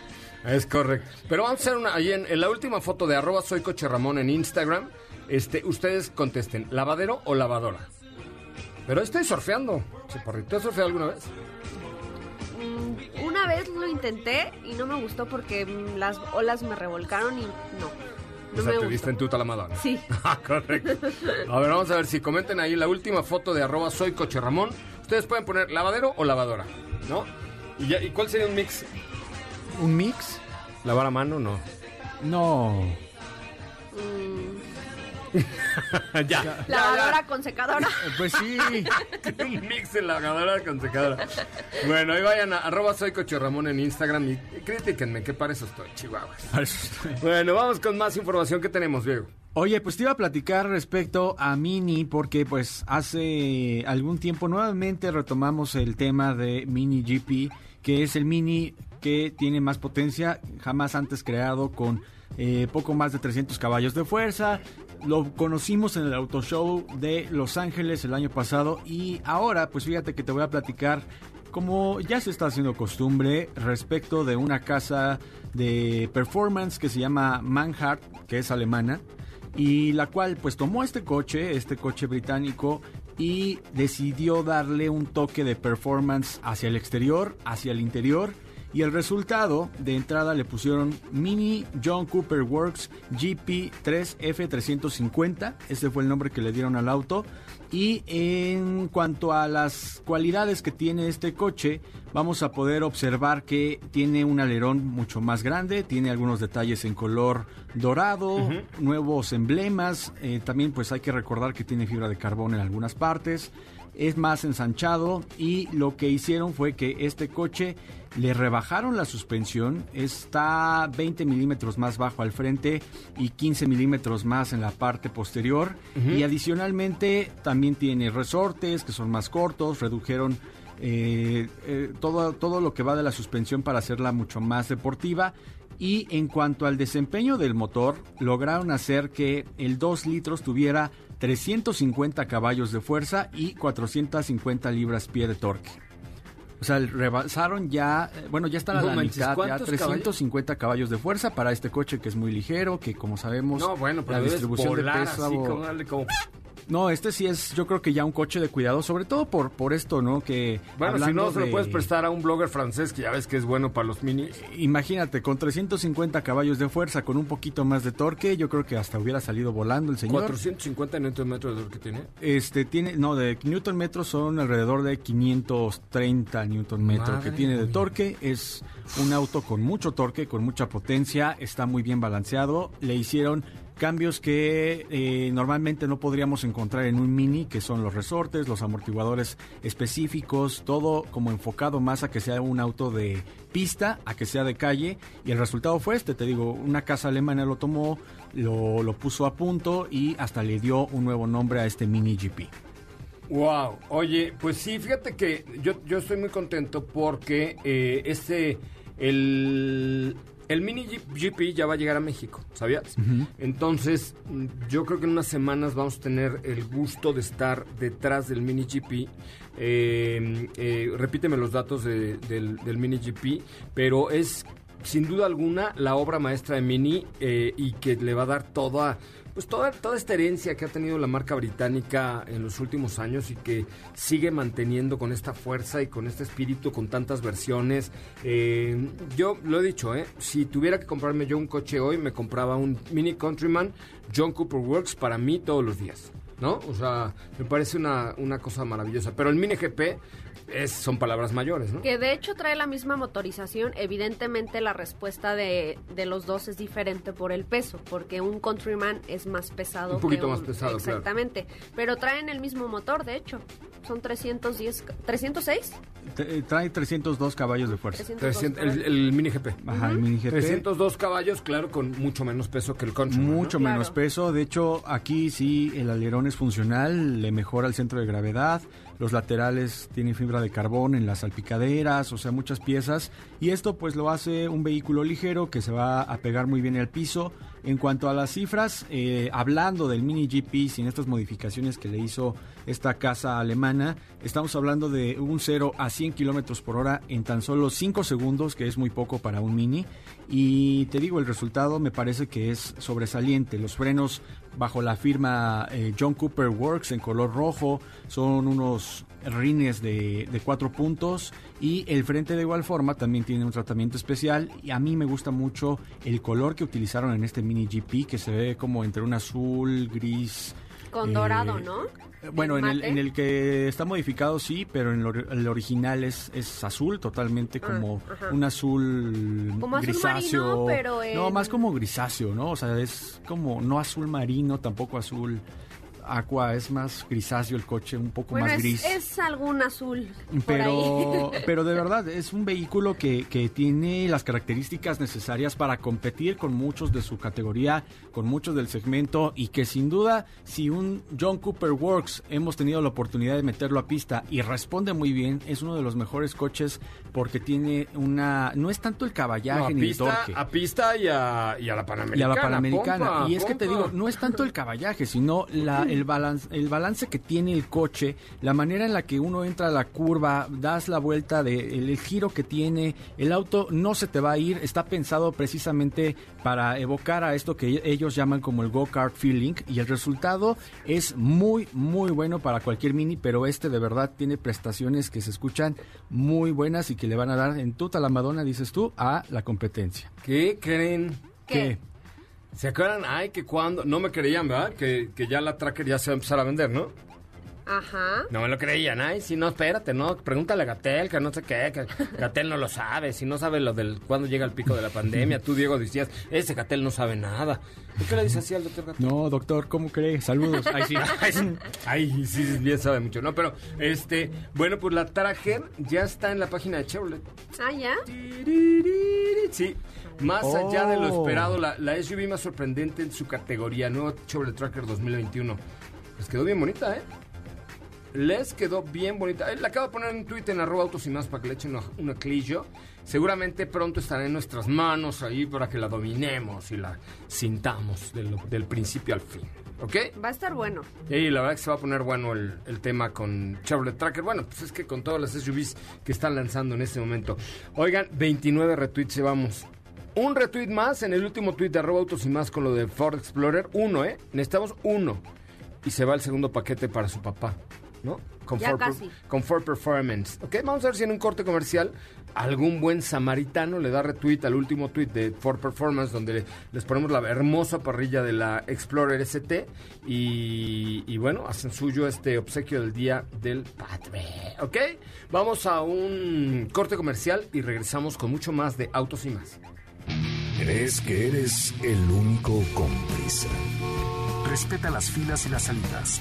Es correcto. Pero vamos a hacer una, ahí en, en la última foto de arroba soy coche Ramón en Instagram, este, ustedes contesten, ¿lavadero o lavadora? Pero estoy surfeando, chaparrito. ¿Tú has surfeado alguna vez?
Mm, Una vez lo intenté y no me gustó porque mm, las olas me revolcaron y no. No
o sea, te diste en tuta la madonna.
Sí.
Ah, correcto. A ver, vamos a ver si comenten ahí la última foto de arroba soy coche Ramón. Ustedes pueden poner lavadero o lavadora, ¿no? ¿Y, ya- ¿y cuál sería un mix?
¿Un mix?
¿Lavar a mano? No.
No.
Ya.
Lavadora con secadora.
Pues sí.
un mix de lavadora con secadora. Bueno, ahí vayan a arroba soy coche Ramón en Instagram y critíquenme, que para eso estoy, chihuahuas.
Para eso estoy.
Bueno, vamos con más información que tenemos, Diego.
Oye, pues te iba a platicar respecto a Mini porque pues hace algún tiempo nuevamente retomamos el tema de Mini GP, que es el Mini que tiene más potencia, jamás antes creado con eh, poco más de 300 caballos de fuerza. Lo conocimos en el Auto Show de Los Ángeles el año pasado y ahora pues fíjate que te voy a platicar como ya se está haciendo costumbre respecto de una casa de performance que se llama Manhart, que es alemana y la cual pues tomó este coche, este coche británico y decidió darle un toque de performance hacia el exterior, hacia el interior y el resultado de entrada le pusieron Mini John Cooper Works GP3F350, ese fue el nombre que le dieron al auto. Y en cuanto a las cualidades que tiene este coche, vamos a poder observar que tiene un alerón mucho más grande, tiene algunos detalles en color dorado, nuevos emblemas, eh, también pues hay que recordar que tiene fibra de carbón en algunas partes, es más ensanchado y lo que hicieron fue que este coche le rebajaron la suspensión, está 20 milímetros más bajo al frente y 15 milímetros más en la parte posterior y adicionalmente también tiene resortes que son más cortos, redujeron eh, eh, todo, todo lo que va de la suspensión para hacerla mucho más deportiva. Y en cuanto al desempeño del motor, lograron hacer que el 2 litros tuviera 350 caballos de fuerza y 450 libras-pie de torque. O sea, rebasaron ya, eh, bueno, ya
No
la
manches,
mitad, ya
¿cuántos
350 caballos? de fuerza para este coche que es muy ligero, que como sabemos,
No, bueno, pero
la distribución de
volar
peso...
así, como como-
No, este sí es, yo creo que ya un coche de cuidado, sobre todo por, por esto, ¿no? Que
Bueno, si no, se lo
de-
puedes prestar a un blogger francés que ya ves que es bueno para los minis.
Imagínate, con 350 caballos de fuerza, con un poquito más de torque, yo creo que hasta hubiera salido volando el señor.
450 newton metros de que tiene.
Este tiene, no, de newton metros son alrededor de 530 newton metro
Madre
que tiene de torque. Es un auto con mucho torque, con mucha potencia, está muy bien balanceado. Le hicieron cambios que eh, normalmente no podríamos encontrar en un mini, que son los resortes, los amortiguadores específicos, todo como enfocado más a que sea un auto de pista, a que sea de calle. Y el resultado fue este, te digo, una casa alemana lo tomó, lo, puso a punto y hasta le dio un nuevo nombre a este mini GP.
Wow, oye, pues sí, fíjate que yo, yo estoy muy contento porque eh, este, El, el Mini G- GP ya va a llegar a México, ¿sabías? Entonces, mm, yo creo que en unas semanas vamos a tener el gusto de estar detrás del Mini GP. Eh, eh, repíteme los datos de- del, del Mini GP, pero es sin duda alguna la obra maestra de Mini eh, y que le va a dar toda pues toda, toda esta herencia que ha tenido la marca británica en los últimos años y que sigue manteniendo con esta fuerza y con este espíritu, con tantas versiones. Eh, yo lo he dicho, ¿eh? si tuviera que comprarme yo un coche hoy, me compraba un Mini Countryman John Cooper Works para mí todos los días. ¿No? O sea, me parece una, una cosa maravillosa. Pero el Mini GP es, son palabras mayores, ¿no?
Que de hecho trae la misma motorización. Evidentemente la respuesta de, de los dos es diferente por el peso, porque un Countryman es más pesado.
Un poquito
que
más pesado, claro.
Exactamente. Pero traen el mismo motor, de hecho. Son 310, ca- 306.
Te- eh, Trae 302 caballos de fuerza.
302
300 el, el Mini GP.
Ajá, el mini GP.
302 caballos, claro, con mucho menos peso que el Countryman. ¿no?
Mucho
Claro.
menos peso. De hecho, aquí sí el alerón es funcional, le mejora el centro de gravedad. Los laterales tienen fibra de carbón en las salpicaderas, o sea, muchas piezas. Y esto pues lo hace un vehículo ligero que se va a pegar muy bien al piso. En cuanto a las cifras, eh, hablando del Mini GP sin estas modificaciones que le hizo esta casa alemana, estamos hablando de un 0 a 100 kilómetros por hora en tan solo 5 segundos, que es muy poco para un Mini. Y te digo, el resultado me parece que es sobresaliente. Los frenos bajo la firma eh, John Cooper Works en color rojo son unos rines de, de cuatro puntos y el frente de igual forma también tiene un tratamiento especial y a mí me gusta mucho el color que utilizaron en este mini GP que se ve como entre un azul, gris.
Con
eh,
dorado, ¿no?
Bueno, en el, en el que está modificado sí, pero en lo- el original es, es azul, totalmente como
Ah, ajá.
un azul
Como azul
grisáceo.
marino, pero
No, más como grisáceo, ¿no? O sea, es como no azul marino, tampoco azul aqua, es más grisáceo el coche, un poco
Bueno,
más
es,
gris.
es algún azul.
Pero, pero de verdad, es un vehículo que, que tiene las características necesarias para competir con muchos de su categoría, con muchos del segmento y que sin duda, si un John Cooper Works hemos tenido la oportunidad de meterlo a pista y responde muy bien, es uno de los mejores coches porque tiene una... No es tanto el
No,
caballaje
a,
ni el torque.
a pista y a, y a la
Y a
Panamericana.
la Panamericana.
pompa,
y es que te digo, no es tanto el caballaje, sino la, el, balance, el balance que tiene el coche, la manera en la que uno entra a la curva, das la vuelta, de, el, el giro que tiene, el auto no se te va a ir, está pensado precisamente para evocar a esto que ellos llaman como el go-kart feeling y el resultado es muy, muy bueno para cualquier mini, pero este de verdad tiene prestaciones que se escuchan muy buenas y que le van a dar en tuta la Madonna, dices tú, a la competencia.
¿Qué creen?
¿Qué?
¿Se acuerdan? Ay, que cuando... No me creían, ¿verdad? Que, que ya la Tracker ya se va a empezar a vender, ¿no?
Ajá.
No me lo creían. Ay, si no, espérate, no. Pregúntale a Gatel, que no sé qué. Que Gatel no lo sabe. Si no sabe lo del cuándo llega el pico de la pandemia. Tú, Diego, decías, ese Gatel no sabe nada. ¿Por qué le dices así al doctor Gatel?
No, doctor, ¿cómo cree? Saludos. Ay, sí.
Ay, sí. Ay, sí, bien sabe mucho, ¿no? Pero, este, bueno, pues la Tracker ya está en la página de Chevrolet.
Ah, ya.
Sí, más allá de lo
Oh.
esperado, la, la SUV más sorprendente en su categoría, nuevo Chevrolet Tracker 2021. Les quedó bien bonita, ¿eh? Les quedó bien bonita. Eh, La acabo de poner en Twitter en arroba autos y más para que le echen una, una clillo. Seguramente pronto estará en nuestras manos ahí para que la dominemos y la sintamos del, del principio al fin. ¿Ok?
Va a estar bueno.
Y la verdad que se va a poner bueno el, el tema con Chevrolet Tracker. Bueno, pues es que con todas las SUVs que están lanzando en este momento. Oigan, 29 retweets llevamos. Un retweet más en el último tweet de arroba autos y más con lo de Ford Explorer. Uno, ¿eh? Necesitamos uno. Y se va el segundo paquete para su papá, ¿no? Con,
Ya casi.
Performance. Ok, vamos a ver si en un corte comercial algún buen samaritano le da retweet al último tweet de Ford Performance donde le- les ponemos la hermosa parrilla de la Explorer ST y, y bueno, hacen suyo este obsequio del día del padre. Ok, vamos a un corte comercial y regresamos con mucho más de Autos y más.
¿Crees que eres el único con prisa? Respeta las filas y las salidas.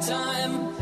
Time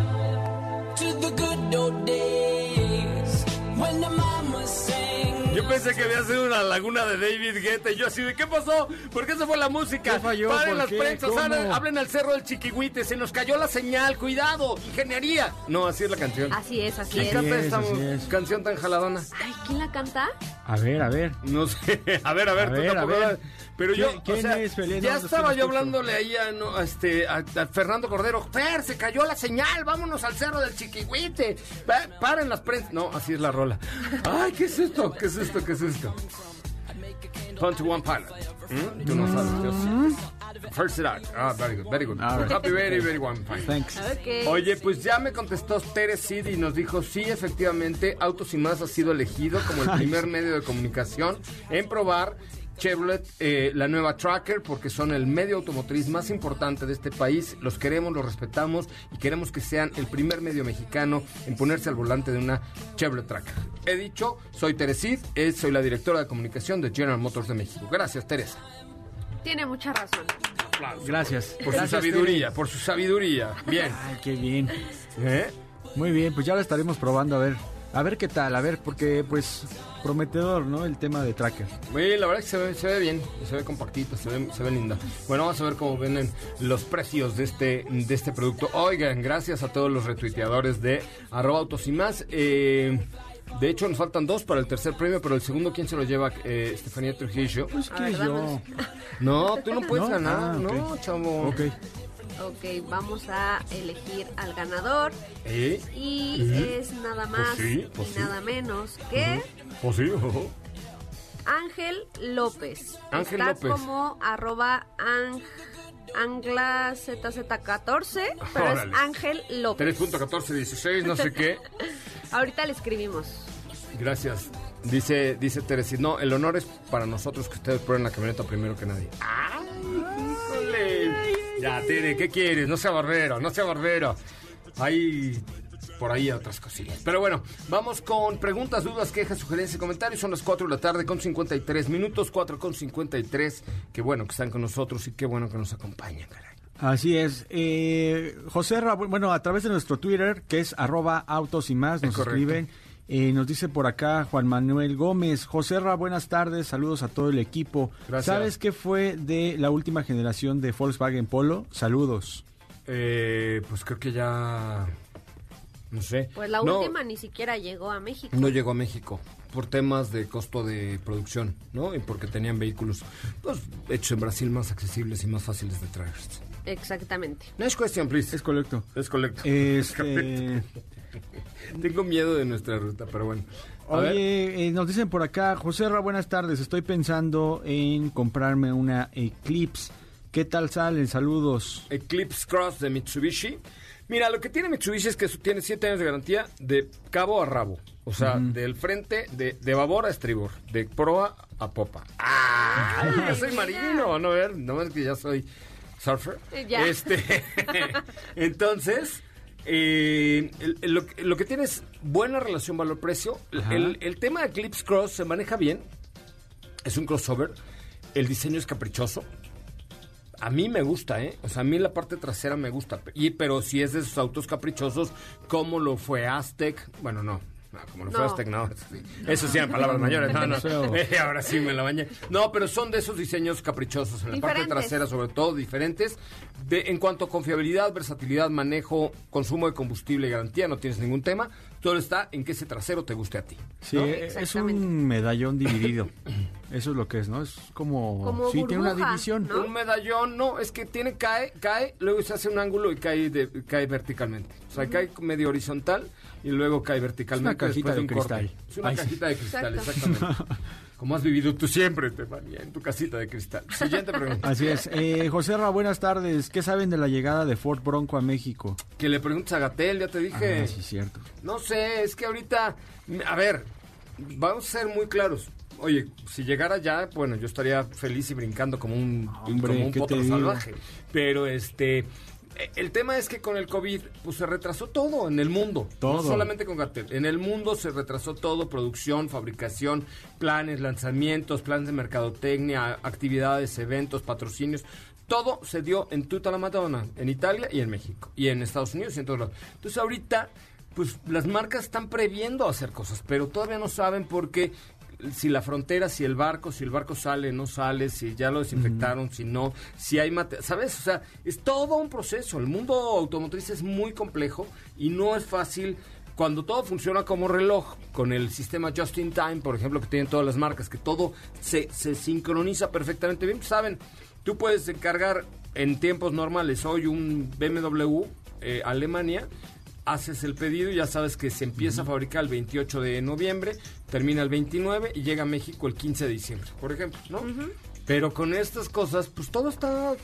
to the good old days when the mama sang.
Yo pensé que había sido una laguna de David Guetta y yo así de ¿qué pasó? ¿Por qué se fue la música?
¿Qué falló?
Paren
¿Por
las
qué?
prensas,
¿Cómo?
hablen, hablen al cerro del Chiquihuite, se nos cayó la señal, cuidado, ingeniería. No, así es la canción.
Así es, así
¿Quién
es.
canta
es,
esta
así es.
canción tan jaladona?
Ay, ¿quién la canta?
A ver, a ver.
No sé, a ver, a ver,
A
tú
ver, a
tampoco
ver.
Pero yo,
¿Quién-
o sea,
es,
ya estaba yo hablándole ahí a, no, a este, a, a Fernando Cordero. Fer, se cayó la señal, vámonos al cerro del Chiquihuite. Pa- paren las prensas. No, así es la rola. Ay, ¿qué es esto? ¿Qué es esto? ¿Qué es esto? Twenty One Pilot. ¿Mm? Tú no sabes, yo sí. First it out. Ah, very good, very good.
Ver.
Happy, very, very one fine.
Thanks.
Ok.
Oye, pues ya me contestó Tere Sid y nos dijo, sí, efectivamente, Autos y Más ha sido elegido como el primer medio de comunicación en probar Chevrolet, eh, la nueva Tracker, porque son el medio automotriz más importante de este país. Los queremos, los respetamos y queremos que sean el primer medio mexicano en ponerse al volante de una Chevrolet Tracker. He dicho, soy Tere Sid, eh, soy la directora de comunicación de General Motors de México. Gracias, Teresa.
Tiene mucha razón.
Gracias.
Por
Gracias,
su sabiduría, por su sabiduría. Bien.
Ay, qué bien.
¿Eh?
Muy bien, pues ya lo estaremos probando a ver. A ver qué tal, a ver, porque pues prometedor, ¿no? El tema de tracker.
Oye, la verdad es que se ve, se ve bien, se ve compactito, se ve, se ve linda. Bueno, vamos a ver cómo venden los precios de este, de este producto. Oigan, gracias a todos los retuiteadores de arroba autos y más. Eh, de hecho, nos faltan dos para el tercer premio, pero el segundo, ¿quién se lo lleva? Eh, Estefanía Trujillo.
Pues que yo.
No, tú no puedes
¿No?
ganar,
Ah,
no, chavo.
Ok.
Ok, vamos a elegir al ganador.
¿Eh?
Y es nada más
Pues sí, pues
y
sí.
nada menos que
¿O sí?
Ángel López.
Ángel
Está
López.
como arroba ang- anglazz14, pero
Órale.
es Ángel López.
3.1416, no sé qué.
Ahorita le escribimos.
Gracias. Dice, dice Teresis, no, el honor es para nosotros que ustedes prueben la camioneta primero que nadie. ¡Ay, híjole! Ya, Tere, ¿qué quieres? No sea barbero, no sea barbero. Hay por ahí otras cosillas. Pero bueno, vamos con preguntas, dudas, quejas, sugerencias y comentarios. Son las 4 de la tarde con 53 minutos, 4 con 53. Qué bueno que están con nosotros y qué bueno que nos acompañan, caray.
Así es. Eh, José bueno, a través de nuestro Twitter, que es arroba autos y más, nos
Es correcto.
Eh, nos dice por acá Juan Manuel Gómez. José Ra, buenas tardes, saludos a todo el equipo.
Gracias.
¿Sabes qué fue de la última generación de Volkswagen Polo? Saludos.
Eh, pues creo que ya... No sé.
Pues la
No,
última ni siquiera llegó a México.
no llegó a México por temas de costo de producción, ¿no? Y porque tenían vehículos, pues, hechos en Brasil más accesibles y más fáciles de traer.
Exactamente.
Next question, please.
Es correcto.
Es correcto.
Este,
Tengo miedo de nuestra ruta, pero bueno. A ver.
oye, eh, nos dicen por acá, José Ra, buenas tardes. Estoy pensando en comprarme una Eclipse. ¿Qué tal salen? Saludos.
Eclipse Cross de Mitsubishi. Mira, lo que tiene Mitsubishi es que tiene 7 años de garantía de cabo a rabo. O sea, del frente, de, de babor a estribor, de proa a popa. ¡Ay! Yo soy marino, no ver, no es que ya soy surfer.
Ya.
Este, entonces, eh, el- el- lo, que- lo que tiene es buena relación valor-precio. El tema de Eclipse Cross se maneja bien. Es un crossover. El diseño es caprichoso. A mí me gusta, ¿eh? O sea, a mí la parte trasera me gusta. Y, pero si es de esos autos caprichosos, como lo fue Aztec. Bueno, no. No, como lo fue
No.
Aztec, no. Eso sí, Eso sí eran palabras mayores. No, no.
Feo.
Eh, ahora sí me la bañé. No, pero son de esos diseños caprichosos. En la parte
Diferentes.
trasera, sobre todo, diferentes. De, en cuanto a confiabilidad, versatilidad, manejo, consumo de combustible y garantía, no tienes ningún tema. Todo está en que ese trasero te guste a ti.
Sí,
¿no?
es un medallón dividido. Eso es lo que es, ¿no? Es como...
Como
sí, tiene una división.
¿no?
Un medallón, no, es que tiene, cae, cae, luego se hace un ángulo y cae, de- cae verticalmente. O sea, cae medio horizontal y luego cae verticalmente.
cajita
después
de
un corte.
cristal.
Es una
Ay, sí.
cajita de cristal,
Exacto.
exactamente. Como has vivido tú siempre, Estefanía, en tu casita de cristal. Siguiente pregunta.
Así es. Eh, José Ra, buenas tardes. ¿Qué saben de la llegada de Ford Bronco a México?
Que le preguntes a Gatel, ya te dije.
Ah, sí, cierto.
No sé, es que ahorita, a ver, vamos a ser muy claros. Oye, si llegara ya, bueno, yo estaría feliz y brincando como un,
Hombre,
como un
¿qué te
potro salvaje. Pero este, el tema es que con el COVID, pues se retrasó todo en el mundo.
Todo.
No solamente con Gatel. En el mundo se retrasó todo, producción, fabricación, planes, lanzamientos, planes de mercadotecnia, actividades, eventos, patrocinios. Todo se dio en tuta la Madonna, en Italia y en México. Y en Estados Unidos y en todos lados. Entonces ahorita, pues las marcas están previendo hacer cosas, pero todavía no saben por qué si la frontera, si el barco, si el barco sale, no sale, si ya lo desinfectaron, si no, si hay mate, ¿sabes? O sea, es todo un proceso. El mundo automotriz es muy complejo y no es fácil cuando todo funciona como reloj, con el sistema Just in Time, por ejemplo, que tienen todas las marcas, que todo se, se sincroniza perfectamente bien, saben, tú puedes encargar en tiempos normales hoy un BMW eh, Alemania, haces el pedido y ya sabes que se empieza a fabricar el 28 de noviembre, termina el 29 y llega a México el 15 de diciembre, por ejemplo, ¿no? Pero con estas cosas, pues todo está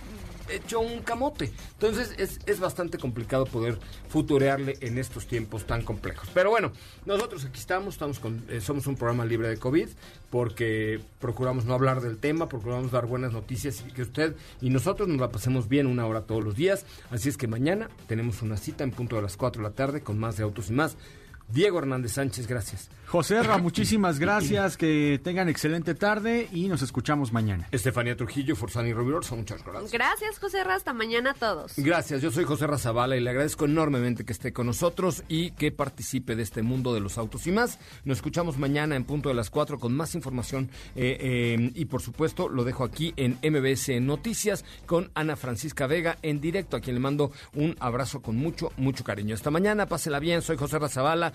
hecho un camote. Entonces es, es bastante complicado poder futurearle en estos tiempos tan complejos. Pero bueno, nosotros aquí estamos, estamos con, eh, somos un programa libre de COVID porque procuramos no hablar del tema, procuramos dar buenas noticias y que usted y nosotros nos la pasemos bien una hora todos los días. Así es que mañana tenemos una cita en punto de las 4 de la tarde con más de autos y más. Diego Hernández Sánchez, gracias.
José Ra, muchísimas gracias. Que tengan excelente tarde y nos escuchamos mañana.
Estefanía Trujillo, Forzani Rovirosa, muchas gracias.
Gracias, José Ra. Hasta mañana a todos.
Gracias, yo soy José Razabala y le agradezco enormemente que esté con nosotros y que participe de este mundo de los autos y más. Nos escuchamos mañana en punto de las 4 con más información eh, eh, y por supuesto lo dejo aquí en MBS Noticias con Ana Francisca Vega en directo, a quien le mando un abrazo con mucho, mucho cariño. Hasta mañana, pásela bien, soy José Razabala